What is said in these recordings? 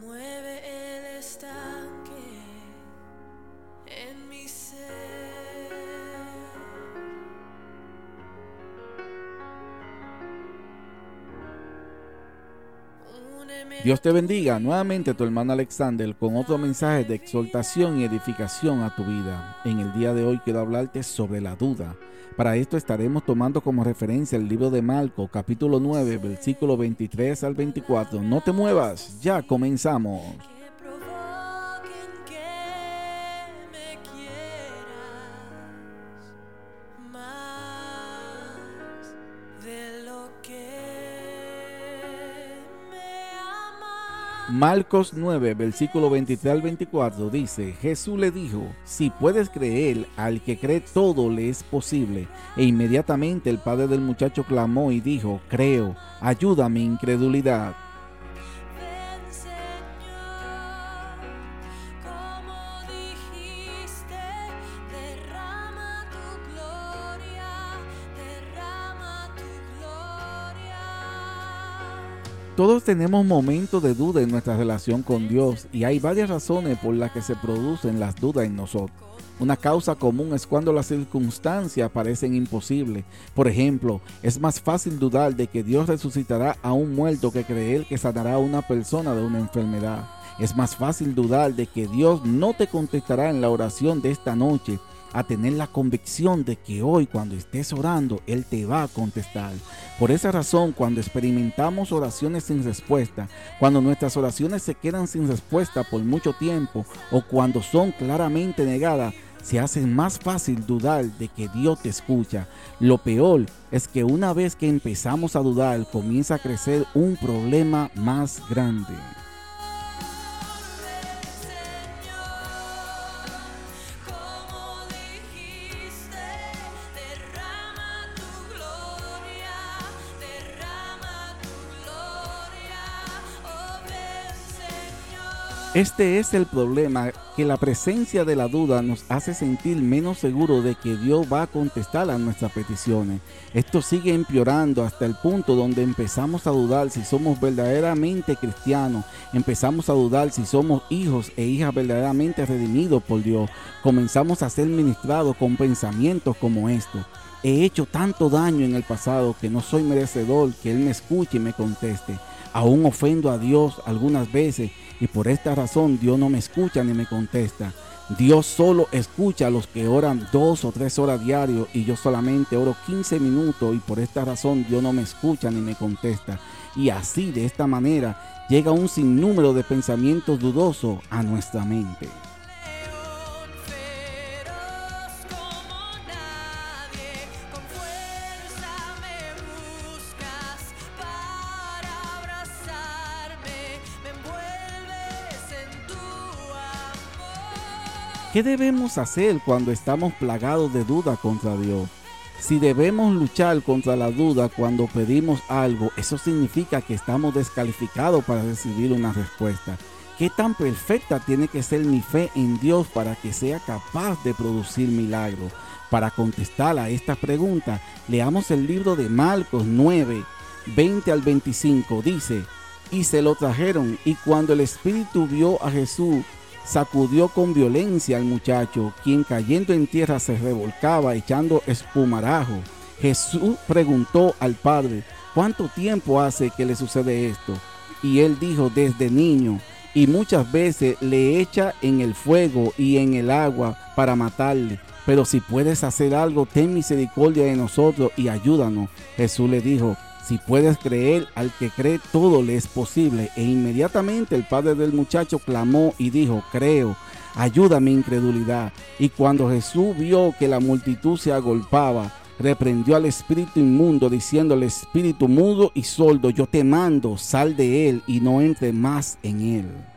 mueve Dios te bendiga nuevamente tu hermano Alexander con otro mensaje de exhortación y edificación a tu vida. En el día de hoy quiero hablarte sobre la duda. Para esto estaremos tomando como referencia el libro de Marco capítulo 9 versículo 23 al 24. No te muevas, ya comenzamos. Marcos 9, versículo 23 al 24 dice, Jesús le dijo, si puedes creer, al que cree todo le es posible. E inmediatamente el padre del muchacho clamó y dijo, creo, ayuda a mi incredulidad. Todos tenemos momentos de duda en nuestra relación con Dios y hay varias razones por las que se producen las dudas en nosotros. Una causa común es cuando las circunstancias parecen imposibles. Por ejemplo, es más fácil dudar de que Dios resucitará a un muerto que creer que sanará a una persona de una enfermedad. Es más fácil dudar de que Dios no te contestará en la oración de esta noche a tener la convicción de que hoy cuando estés orando, Él te va a contestar. Por esa razón, cuando experimentamos oraciones sin respuesta, cuando nuestras oraciones se quedan sin respuesta por mucho tiempo o cuando son claramente negadas, se hace más fácil dudar de que Dios te escucha. Lo peor es que una vez que empezamos a dudar, comienza a crecer un problema más grande. Este es el problema, que la presencia de la duda nos hace sentir menos seguros de que Dios va a contestar a nuestras peticiones. Esto sigue empeorando hasta el punto donde empezamos a dudar si somos verdaderamente cristianos, empezamos a dudar si somos hijos e hijas verdaderamente redimidos por Dios, comenzamos a ser ministrados con pensamientos como estos. He hecho tanto daño en el pasado que no soy merecedor que Él me escuche y me conteste. Aún ofendo a Dios algunas veces y por esta razón Dios no me escucha ni me contesta. Dios solo escucha a los que oran dos o tres horas diario y yo solamente oro 15 minutos y por esta razón Dios no me escucha ni me contesta. Y así de esta manera llega un sinnúmero de pensamientos dudosos a nuestra mente. ¿Qué debemos hacer cuando estamos plagados de duda contra Dios? Si debemos luchar contra la duda cuando pedimos algo, eso significa que estamos descalificados para recibir una respuesta. ¿Qué tan perfecta tiene que ser mi fe en Dios para que sea capaz de producir milagros? Para contestar a esta pregunta, leamos el libro de Marcos 9, 20 al 25. Dice, y se lo trajeron, y cuando el Espíritu vio a Jesús, sacudió con violencia al muchacho, quien cayendo en tierra se revolcaba echando espumarajo. Jesús preguntó al padre, ¿cuánto tiempo hace que le sucede esto? Y él dijo, desde niño, y muchas veces le echa en el fuego y en el agua para matarle. Pero si puedes hacer algo, ten misericordia de nosotros y ayúdanos. Jesús le dijo, si puedes creer, al que cree todo le es posible. E inmediatamente el padre del muchacho clamó y dijo, creo, ayuda mi incredulidad. Y cuando Jesús vio que la multitud se agolpaba, reprendió al espíritu inmundo, diciendo al espíritu mudo y sordo, yo te mando, sal de él y no entre más en él.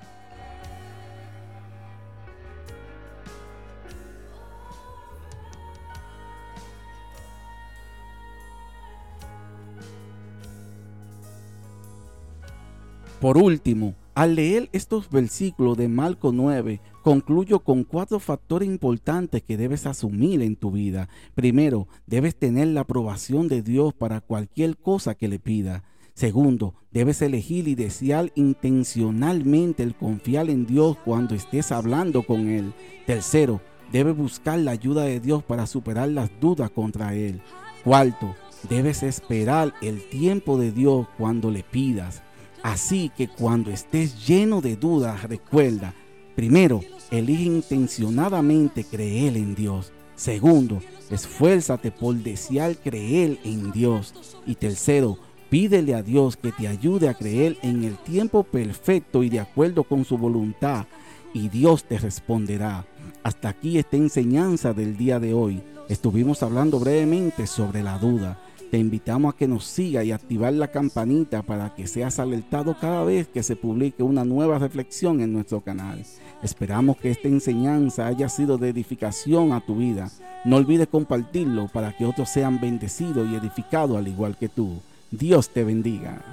Por último, al leer estos versículos de Marco 9, concluyo con cuatro factores importantes que debes asumir en tu vida. Primero, debes tener la aprobación de Dios para cualquier cosa que le pida. Segundo, debes elegir y desear intencionalmente el confiar en Dios cuando estés hablando con Él. Tercero, debes buscar la ayuda de Dios para superar las dudas contra Él. Cuarto, debes esperar el tiempo de Dios cuando le pidas. Así que cuando estés lleno de dudas, recuerda, primero, elige intencionadamente creer en Dios. Segundo, esfuérzate por desear creer en Dios. Y tercero, pídele a Dios que te ayude a creer en el tiempo perfecto y de acuerdo con su voluntad. Y Dios te responderá. Hasta aquí esta enseñanza del día de hoy. Estuvimos hablando brevemente sobre la duda. Te invitamos a que nos siga y activar la campanita para que seas alertado cada vez que se publique una nueva reflexión en nuestro canal. Esperamos que esta enseñanza haya sido de edificación a tu vida. No olvides compartirlo para que otros sean bendecidos y edificados al igual que tú. Dios te bendiga.